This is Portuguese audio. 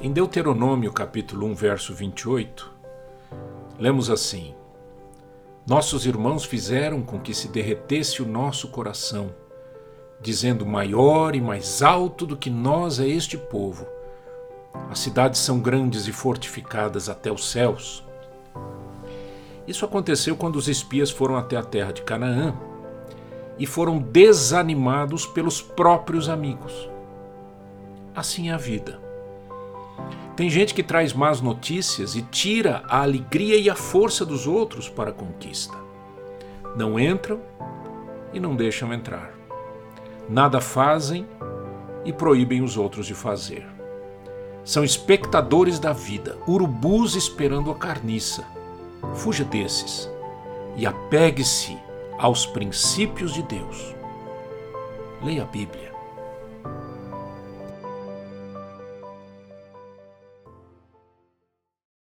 Em Deuteronômio capítulo 1, verso 28, lemos assim: Nossos irmãos fizeram com que se derretesse o nosso coração, dizendo: Maior e mais alto do que nós é este povo. As cidades são grandes e fortificadas até os céus. Isso aconteceu quando os espias foram até a terra de Canaã e foram desanimados pelos próprios amigos. Assim é a vida. Tem gente que traz más notícias e tira a alegria e a força dos outros para a conquista. Não entram e não deixam entrar. Nada fazem e proíbem os outros de fazer. São espectadores da vida, urubus esperando a carniça. Fuja desses e apegue-se aos princípios de Deus. Leia a Bíblia